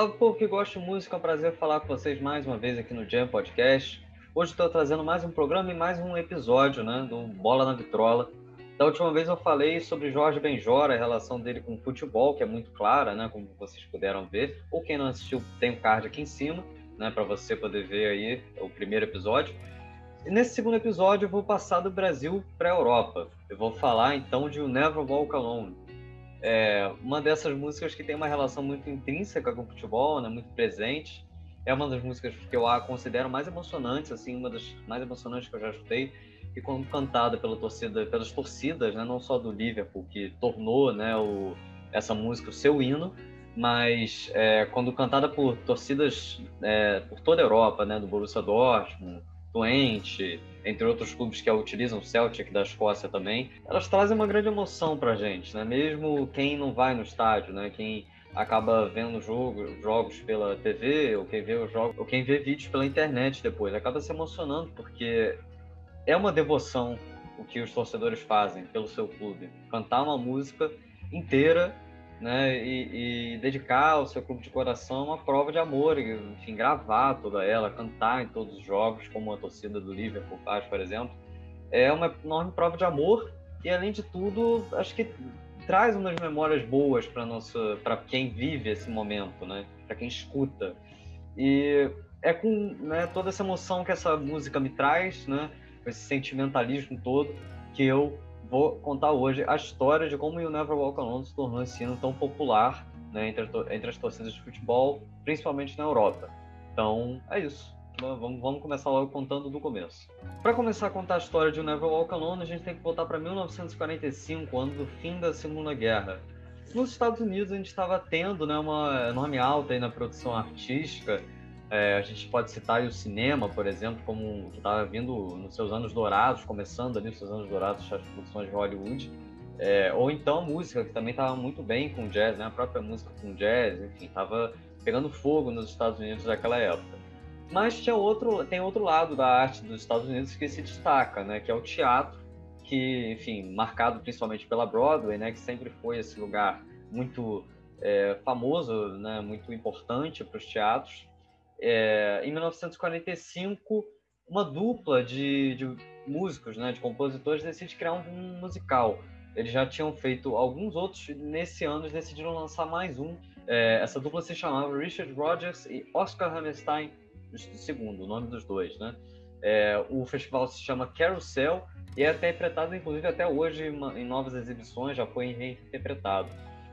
Salve povo que gosta de música, é um prazer falar com vocês mais uma vez aqui no Jam Podcast. Hoje estou trazendo mais um programa e mais um episódio né, do Bola na Vitrola. Da última vez eu falei sobre Jorge Benjora, a relação dele com o futebol, que é muito clara, né, como vocês puderam ver. Ou quem não assistiu, tem o um card aqui em cima, né, para você poder ver aí o primeiro episódio. E nesse segundo episódio eu vou passar do Brasil para a Europa. Eu vou falar então de Never Walk Alone, é uma dessas músicas que tem uma relação muito intrínseca com o futebol, né, muito presente. É uma das músicas que eu a considero mais emocionantes, assim, uma das mais emocionantes que eu já escutei. E quando cantada pela torcida, pelas torcidas, né, não só do Liverpool, que tornou né, o, essa música o seu hino, mas é, quando cantada por torcidas é, por toda a Europa, né, do Borussia Dortmund, doente, entre outros clubes que a utilizam, o Celtic da Escócia também, elas trazem uma grande emoção para a gente, né? Mesmo quem não vai no estádio, né? Quem acaba vendo jogo, jogos pela TV, ou quem vê os jogos, ou quem vê vídeos pela internet depois, acaba se emocionando porque é uma devoção o que os torcedores fazem pelo seu clube. Cantar uma música inteira né, e, e, dedicar ao seu clube de coração uma prova de amor, enfim, gravar toda ela, cantar em todos os jogos, como a torcida do Liverpool faz, por exemplo, é uma enorme prova de amor e, além de tudo, acho que traz umas memórias boas para nosso, para quem vive esse momento, né, para quem escuta. E é com né, toda essa emoção que essa música me traz, né, esse sentimentalismo todo, que eu vou contar hoje a história de como o Never Walk Alone se tornou esse hino tão popular né, entre, entre as torcidas de futebol, principalmente na Europa. Então, é isso. Vamos, vamos começar logo contando do começo. Para começar a contar a história de Never Walk Alone, a gente tem que voltar para 1945, ano do fim da Segunda Guerra. Nos Estados Unidos, a gente estava tendo né, uma enorme alta na produção artística, é, a gente pode citar o cinema, por exemplo, como que estava vindo nos seus anos dourados, começando ali os seus anos dourados das produções de Hollywood. É, ou então a música, que também estava muito bem com jazz, né? a própria música com jazz, enfim, estava pegando fogo nos Estados Unidos naquela época. Mas tinha outro, tem outro lado da arte dos Estados Unidos que se destaca, né? que é o teatro, que, enfim, marcado principalmente pela Broadway, né? que sempre foi esse lugar muito é, famoso, né? muito importante para os teatros é, em 1945, uma dupla de, de, músicos, né, de compositores, decide criar um, musical. Eles já tinham feito alguns outros, nesse ano eles decidiram lançar mais um. É, essa dupla se chamava Richard Rodgers e Oscar Hammerstein segundo, o nome dos dois, né? É, o festival se chama Carousel e é interpretado, inclusive, até hoje em novas exibições, já foi reinterpretado.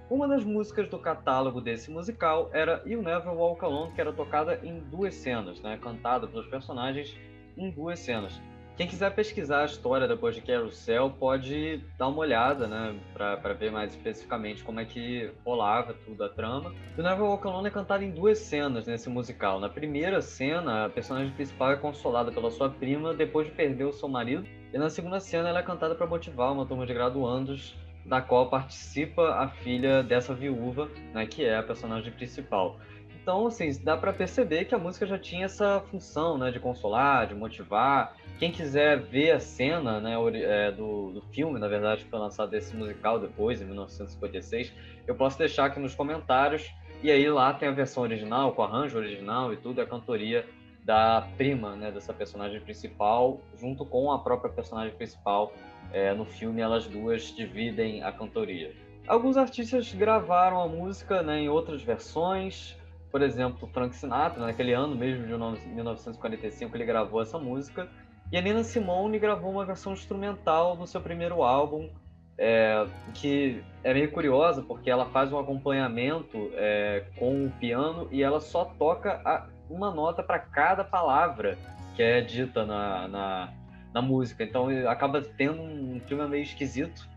Uma das músicas do catálogo desse musical era You Never Walk Alone, que era tocada em duas cenas, né? cantada pelos personagens em duas cenas. Quem quiser pesquisar a história depois de Carousel pode dar uma olhada, né, para ver mais especificamente como é que rolava tudo a trama. You Never Walk Alone é cantada em duas cenas nesse musical. Na primeira cena, a personagem principal é consolada pela sua prima depois de perder o seu marido, e na segunda cena ela é cantada para motivar uma turma de graduandos da qual participa a filha dessa viúva, né, que é a personagem principal. Então, assim, dá para perceber que a música já tinha essa função, né, de consolar, de motivar. Quem quiser ver a cena, né, é, do, do filme, na verdade, que foi lançado esse musical depois, em 1956, eu posso deixar aqui nos comentários. E aí lá tem a versão original, com o arranjo original e tudo, a cantoria da prima, né, dessa personagem principal, junto com a própria personagem principal, é, no filme, elas duas dividem a cantoria. Alguns artistas gravaram a música né, em outras versões. Por exemplo, Frank Sinatra, naquele ano mesmo de 1945, ele gravou essa música. E a Nina Simone gravou uma versão instrumental no seu primeiro álbum, é, que é meio curiosa, porque ela faz um acompanhamento é, com o piano e ela só toca a, uma nota para cada palavra que é dita na, na, na música. Então acaba tendo um clima meio esquisito,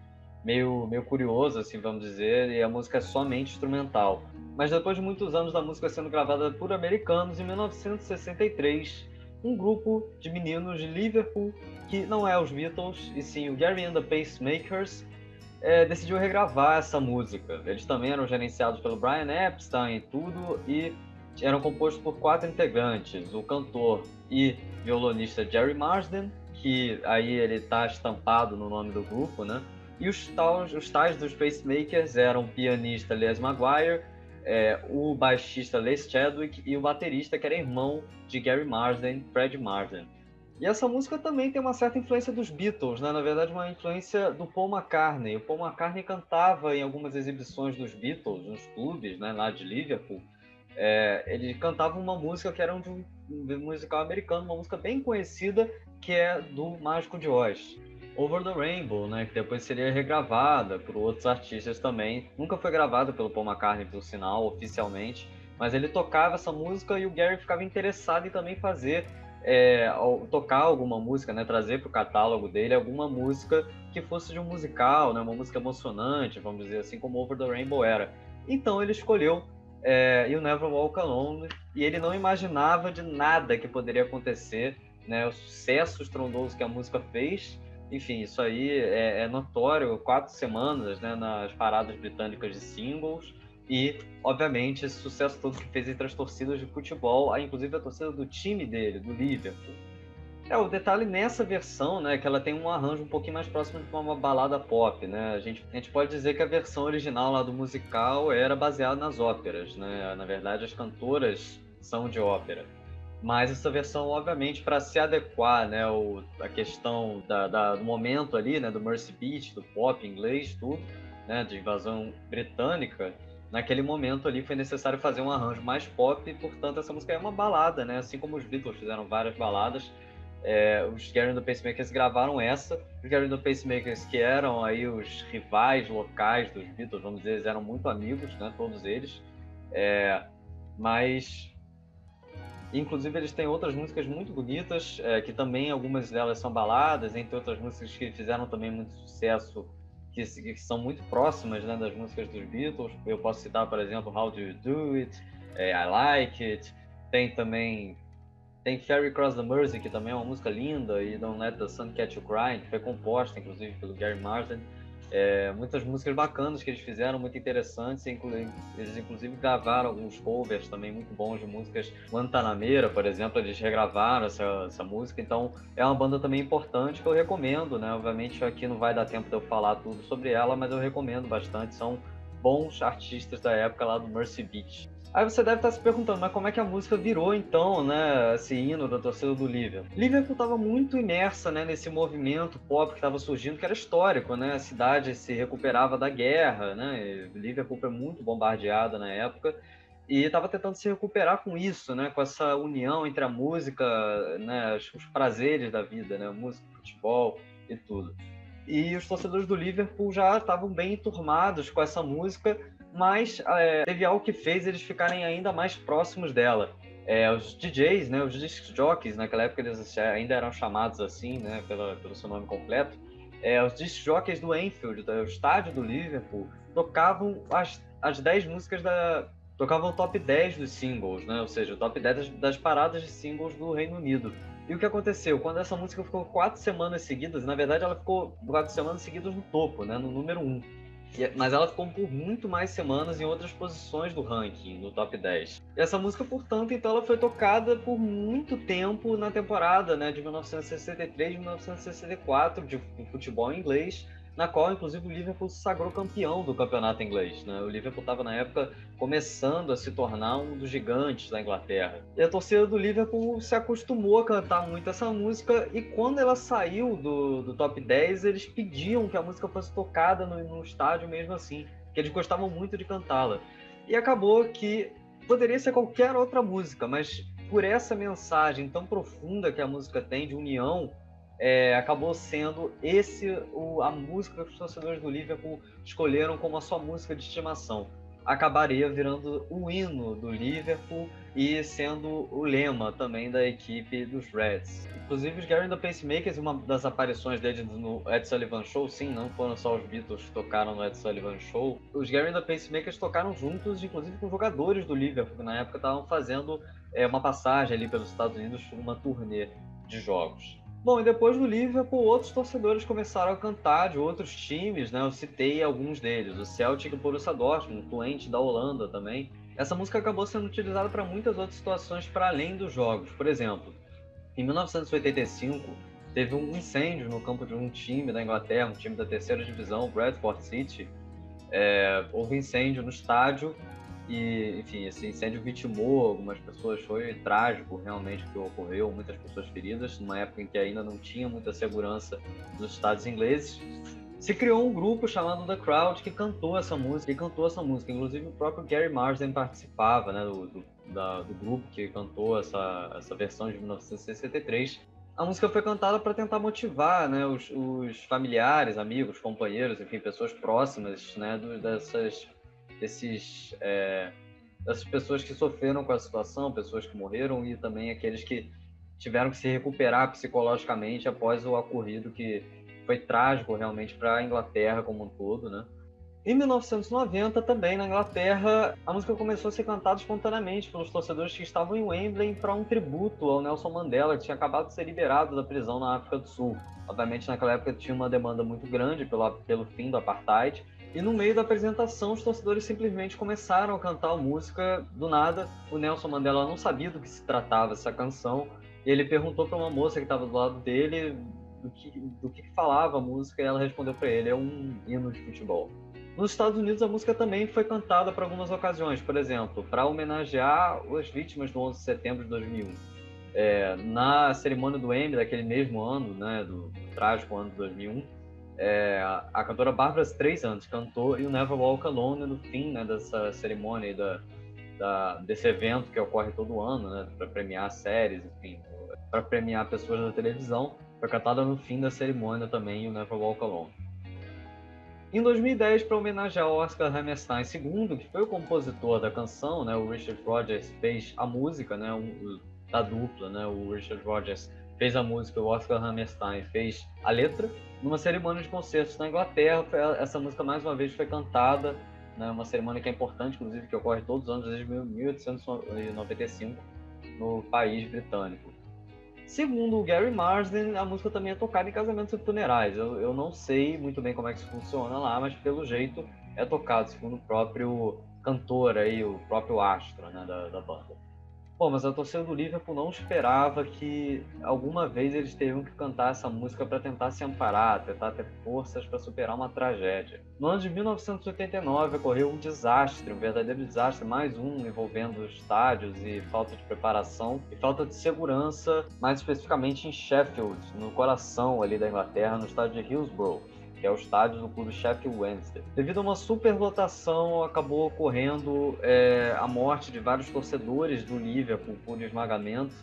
meio, meio curioso, assim, vamos dizer, e a música é somente instrumental. Mas depois de muitos anos da música sendo gravada por americanos, em 1963, um grupo de meninos de Liverpool, que não é os Beatles, e sim o Gary and the Pacemakers, é, decidiu regravar essa música. Eles também eram gerenciados pelo Brian Epstein e tudo, e eram compostos por quatro integrantes: o cantor e violonista Jerry Marsden, que aí ele está estampado no nome do grupo, né? E os tais, os tais dos Pacemakers eram o pianista Les Maguire, é, o baixista Les Chadwick e o baterista que era irmão de Gary Marsden, Fred Marsden. E essa música também tem uma certa influência dos Beatles, né? na verdade uma influência do Paul McCartney. O Paul McCartney cantava em algumas exibições dos Beatles, nos clubes né, lá de Liverpool. É, ele cantava uma música que era um, um musical americano, uma música bem conhecida, que é do Mágico de Oz. Over the Rainbow, né, que depois seria regravada por outros artistas também. Nunca foi gravada pelo Paul McCartney, pelo sinal, oficialmente, mas ele tocava essa música e o Gary ficava interessado em também fazer, é, tocar alguma música, né, trazer para o catálogo dele alguma música que fosse de um musical, né, uma música emocionante, vamos dizer assim, como Over the Rainbow era. Então ele escolheu é, You Never Walk Alone e ele não imaginava de nada que poderia acontecer, né, o sucesso estrondoso que a música fez. Enfim, isso aí é, é notório, quatro semanas né, nas paradas britânicas de singles. E, obviamente, esse sucesso todo que fez entre as torcidas de futebol, inclusive a torcida do time dele, do Liverpool. É, o detalhe nessa versão, né, que ela tem um arranjo um pouquinho mais próximo de uma balada pop, né? A gente, a gente pode dizer que a versão original lá do musical era baseada nas óperas, né? Na verdade, as cantoras são de ópera. Mas essa versão, obviamente, para se adequar, né, o, a questão da, da, do momento ali, né, do Mercy Beat, do pop inglês, tudo, né, de invasão britânica, naquele momento ali foi necessário fazer um arranjo mais pop, e, portanto, essa música é uma balada, né, assim como os Beatles fizeram várias baladas, é, os the Pacemakers gravaram essa, os the Pacemakers que eram aí os rivais locais dos Beatles, vamos dizer, eles eram muito amigos, né, todos eles, é, mas Inclusive, eles têm outras músicas muito bonitas, é, que também algumas delas são baladas, entre outras músicas que fizeram também muito sucesso, que, que são muito próximas né, das músicas dos Beatles. Eu posso citar, por exemplo, How Do You Do It, é, I Like It. Tem também tem Ferry Cross the Mersey, que também é uma música linda, e Don't Let the Sun Catch You Crying, que foi composta, inclusive, pelo Gary Martin. É, muitas músicas bacanas que eles fizeram, muito interessantes. Eles, inclusive, gravaram alguns covers também muito bons de músicas. Guantanameira, por exemplo, eles regravaram essa, essa música. Então, é uma banda também importante que eu recomendo, né? Obviamente, aqui não vai dar tempo de eu falar tudo sobre ela, mas eu recomendo bastante. São bons artistas da época lá do Mercy Beach. Aí você deve estar se perguntando, mas como é que a música virou então, né, esse hino da torcida do Liverpool? Liverpool estava muito imersa, né, nesse movimento pop que estava surgindo, que era histórico, né? A cidade se recuperava da guerra, né? Liverpool foi muito bombardeada na época e estava tentando se recuperar com isso, né, com essa união entre a música, né, os prazeres da vida, né, música, futebol e tudo. E os torcedores do Liverpool já estavam bem enturmados com essa música mas é, teve algo que fez eles ficarem ainda mais próximos dela. É, os DJs, né, os disc jockeys, naquela época eles ainda eram chamados assim, né, pela, pelo seu nome completo, é, os disc jockeys do Enfield, do estádio do Liverpool, tocavam as, as 10 músicas da... tocavam o top 10 dos singles, né, ou seja, o top 10 das, das paradas de singles do Reino Unido. E o que aconteceu? Quando essa música ficou quatro semanas seguidas, na verdade ela ficou quatro semanas seguidas no topo, né, no número 1. Um. Mas ela ficou por muito mais semanas em outras posições do ranking, no top 10. E essa música, portanto, então ela foi tocada por muito tempo na temporada né, de 1963 e 1964 de futebol inglês, na qual, inclusive, o Liverpool se sagrou campeão do campeonato inglês. Né? O Liverpool estava, na época, começando a se tornar um dos gigantes da Inglaterra. E a torcida do Liverpool se acostumou a cantar muito essa música, e quando ela saiu do, do top 10, eles pediam que a música fosse tocada no, no estádio mesmo assim, que eles gostavam muito de cantá-la. E acabou que poderia ser qualquer outra música, mas por essa mensagem tão profunda que a música tem de união é, acabou sendo esse o, a música que os torcedores do Liverpool escolheram como a sua música de estimação. Acabaria virando o hino do Liverpool e sendo o lema também da equipe dos Reds. Inclusive, os Gary the Pacemakers, uma das aparições deles no Ed Sullivan Show, sim, não foram só os Beatles que tocaram no Ed Sullivan Show. Os Gary the Pacemakers tocaram juntos, inclusive com jogadores do Liverpool, que na época estavam fazendo é, uma passagem ali pelos Estados Unidos, uma turnê de jogos. Bom, e depois do Liverpool, outros torcedores começaram a cantar de outros times, né? Eu citei alguns deles, o Celtic e o Borussia Dortmund, influente da Holanda também. Essa música acabou sendo utilizada para muitas outras situações para além dos jogos. Por exemplo, em 1985, teve um incêndio no campo de um time da Inglaterra, um time da terceira divisão, o Bradford City. É, houve incêndio no estádio E, enfim, esse incêndio vitimou algumas pessoas, foi trágico realmente o que ocorreu, muitas pessoas feridas, numa época em que ainda não tinha muita segurança nos estados ingleses. Se criou um grupo chamado The Crowd que cantou essa música, que cantou essa música. Inclusive o próprio Gary Marsden participava, né, do, do, da, do grupo que cantou essa, essa versão de 1963 a música foi cantada para tentar motivar né, os, os, familiares, amigos, companheiros, enfim, pessoas próximas né, do, dessas, desses, é, dessas pessoas que sofreram com a situação, pessoas que morreram e também aqueles que tiveram que se recuperar psicologicamente após o ocorrido que foi trágico realmente para a Inglaterra como um todo, né? Em 1990, também na Inglaterra, a música começou a ser cantada espontaneamente pelos torcedores que estavam em Wembley para um tributo ao Nelson Mandela, que tinha acabado de ser liberado da prisão na África do Sul. Obviamente, naquela época tinha uma demanda muito grande pelo, pelo fim do apartheid. E no meio da apresentação, os torcedores simplesmente começaram a cantar a música do nada. O Nelson Mandela não sabia do que se tratava essa canção. Ele perguntou para uma moça que estava do lado dele do que, do que falava a música e ela respondeu para ele: é um hino de futebol. Nos Estados Unidos, a música também foi cantada para algumas ocasiões, por exemplo, para homenagear as vítimas do 11 de setembro de 2001. É, na cerimônia do Emmy daquele mesmo ano, né, do, do trágico ano de 2001, é, a cantora Barbara Streisand cantou e o Never Walk Alone no fim né, dessa cerimônia da, da, desse evento que ocorre todo ano, né, para premiar séries, enfim, para premiar pessoas da televisão. Foi cantada no fim da cerimônia também o Never Walk Alone. Em 2010, para homenagear o Oscar Hammerstein II, que foi o compositor da canção, né, o Richard Rodgers fez a música, né, um, da dupla, né, o Richard Rodgers fez a música, o Oscar Hammerstein fez a letra. Numa cerimônia de concertos na Inglaterra, essa música mais uma vez foi cantada, né, uma cerimônia que é importante, inclusive, que ocorre todos os anos desde 1895 no país britânico. Segundo o Gary Marsden, a música também é tocada em casamentos e funerais. Eu, eu não sei muito bem como é que isso funciona lá, mas pelo jeito é tocado, segundo o próprio cantor aí, o próprio astro né, da, da banda. Bom, mas a torcida do Liverpool não esperava que alguma vez eles teriam que cantar essa música para tentar se amparar, tentar ter forças para superar uma tragédia. No ano de 1989 ocorreu um desastre, um verdadeiro desastre, mais um envolvendo estádios e falta de preparação e falta de segurança, mais especificamente em Sheffield, no coração ali da Inglaterra, no estádio de Hillsborough que é o estádio do clube Sheffield Wednesday. Devido a uma superlotação, acabou ocorrendo é, a morte de vários torcedores do Liverpool por esmagamento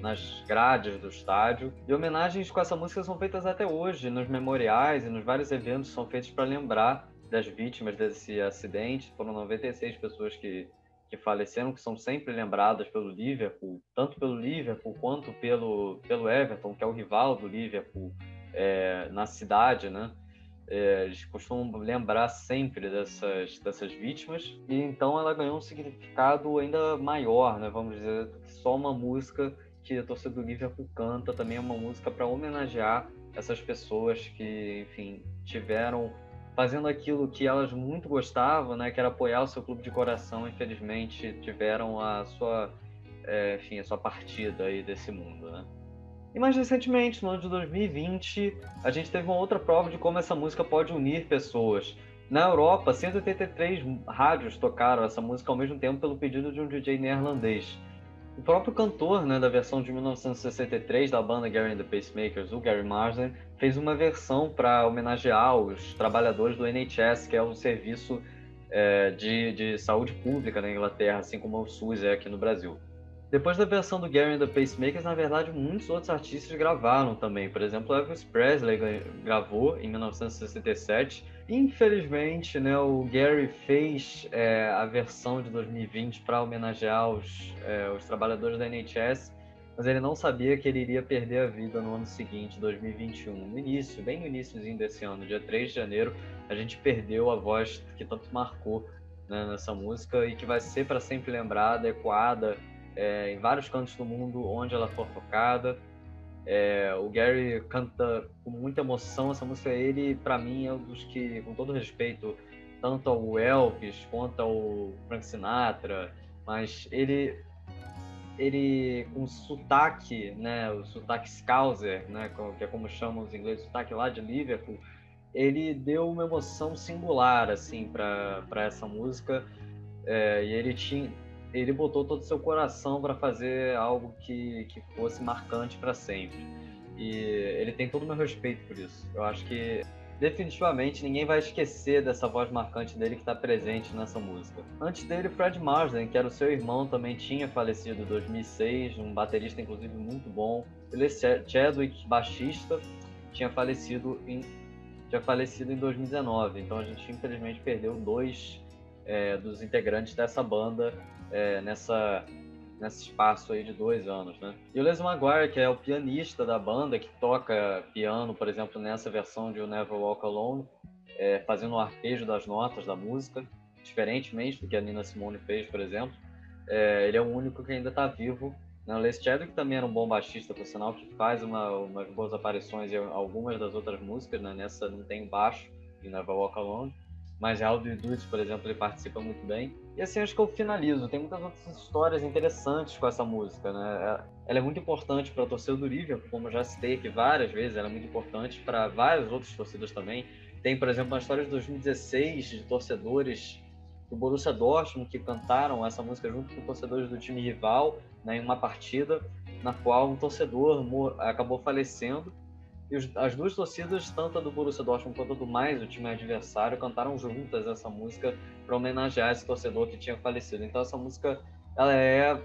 nas grades do estádio. E homenagens com essa música são feitas até hoje, nos memoriais e nos vários eventos são feitos para lembrar das vítimas desse acidente. Foram 96 pessoas que, que faleceram, que são sempre lembradas pelo Liverpool, tanto pelo Liverpool quanto pelo, pelo Everton, que é o rival do Liverpool é, na cidade, né? É, eles costumam lembrar sempre dessas, dessas vítimas, e então ela ganhou um significado ainda maior, né, vamos dizer, do que só uma música que a torcida do Liverpool canta, também é uma música para homenagear essas pessoas que, enfim, tiveram fazendo aquilo que elas muito gostavam, né, que era apoiar o seu clube de coração, infelizmente tiveram a sua, é, enfim, a sua partida aí desse mundo, né. E mais recentemente, no ano de 2020, a gente teve uma outra prova de como essa música pode unir pessoas. Na Europa, 183 rádios tocaram essa música ao mesmo tempo pelo pedido de um DJ neerlandês. O próprio cantor né, da versão de 1963 da banda Gary and the Pacemakers, o Gary Marsden, fez uma versão para homenagear os trabalhadores do NHS, que é o serviço é, de, de saúde pública na Inglaterra, assim como o SUS é aqui no Brasil. Depois da versão do Gary and the Pacemakers, na verdade, muitos outros artistas gravaram também. Por exemplo, Elvis Presley gravou em 1967. Infelizmente, né, o Gary fez é, a versão de 2020 para homenagear os, é, os trabalhadores da NHS, mas ele não sabia que ele iria perder a vida no ano seguinte, 2021. No início, bem no iníciozinho desse ano, dia 3 de janeiro, a gente perdeu a voz que tanto marcou né, nessa música e que vai ser para sempre lembrada, ecoada é, em vários cantos do mundo onde ela for tocada. É, o Gary canta com muita emoção essa música. Ele, para mim, é um dos que, com todo respeito, tanto ao Elvis quanto ao Frank Sinatra, mas ele ele com sotaque, né, o sotaque Scouser, né, que é como chamam os ingleses, sotaque lá de Liverpool, ele deu uma emoção singular assim para essa música É, e ele tinha, ele botou todo o seu coração para fazer algo que, que fosse marcante para sempre. E ele tem todo o meu respeito por isso. Eu acho que definitivamente ninguém vai esquecer dessa voz marcante dele que está presente nessa música. Antes dele, Fred Marsden, que era o seu irmão, também tinha falecido em 2006, um baterista inclusive muito bom. Ele é Chadwick, baixista, tinha falecido em tinha falecido em 2019. Então a gente infelizmente perdeu dois é, dos integrantes dessa banda é, nessa nesse espaço aí de dois anos, né? E o Les Maguire, que é o pianista da banda, que toca piano, por exemplo, nessa versão de Never Walk Alone, é, fazendo o arpejo das notas da música, diferentemente do que a Nina Simone fez, por exemplo. É, ele é o único que ainda está vivo. Né? O Les Chadwick também era um bom baixista, por sinal, que faz uma, umas boas aparições em algumas das outras músicas, né? Nessa não tem baixo, You Never Walk Alone mas How Do You por exemplo, ele participa muito bem. E assim, acho que eu finalizo. Tem muitas outras histórias interessantes com essa música, né? É, ela é muito importante para a torcida do Liverpool, como eu já citei aqui várias vezes, ela é muito importante para várias outras torcidas também. Tem, por exemplo, uma história de 2016 de torcedores do Borussia Dortmund que cantaram essa música junto com torcedores do time rival né, em uma partida na qual um torcedor acabou falecendo e os, as duas torcidas, tanto a do Borussia Dortmund quanto a do mais, o time adversário, cantaram juntas essa música para homenagear esse torcedor que tinha falecido. Então essa música, ela é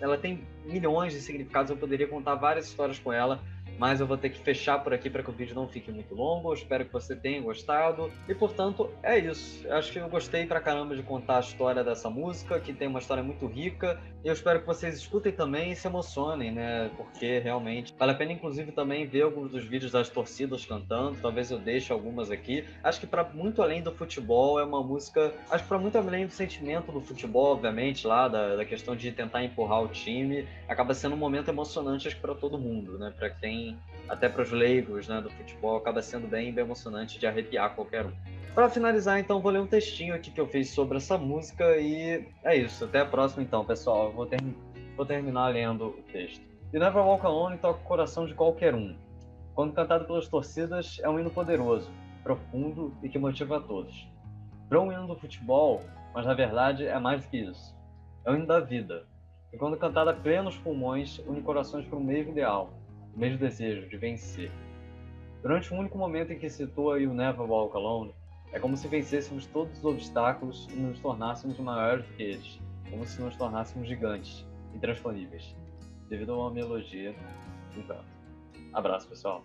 ela tem milhões de significados, eu poderia contar várias histórias com ela, mas eu vou ter que fechar por aqui para que o vídeo não fique muito longo. Eu espero que você tenha gostado. E portanto, é isso. Eu acho que eu gostei pra caramba de contar a história dessa música, que tem uma história muito rica. E eu espero que vocês escutem também e se emocionem, né? Porque realmente vale a pena, inclusive, também ver alguns dos vídeos das torcidas cantando. Talvez eu deixe algumas aqui. Acho que para muito além do futebol, é uma música. Acho que para muito além do sentimento do futebol, obviamente, lá, da, da questão de tentar empurrar o time, acaba sendo um momento emocionante, acho que para todo mundo, né? Para quem até para os leigos né, do futebol, acaba sendo bem, bem emocionante de arrepiar qualquer um. Para finalizar, então, vou ler um textinho aqui que eu fiz sobre essa música e é isso. Até a próxima, então, pessoal. Vou, ter... vou terminar lendo o texto. The Never Walk Alone toca o coração de qualquer um. Quando cantado pelas torcidas, é um hino poderoso, profundo e que motiva a todos. Para um hino do futebol, mas na verdade é mais do que isso. É o hino da vida. E quando cantado a plenos pulmões, une corações para o mesmo ideal, o mesmo desejo de vencer. Durante o único momento em que situa You Never Walk Alone, é como se vencêssemos todos os obstáculos e nos tornássemos maiores do que eles, como se nos tornássemos gigantes, intransponíveis, devido a uma melodia, encanto. Abraço, pessoal.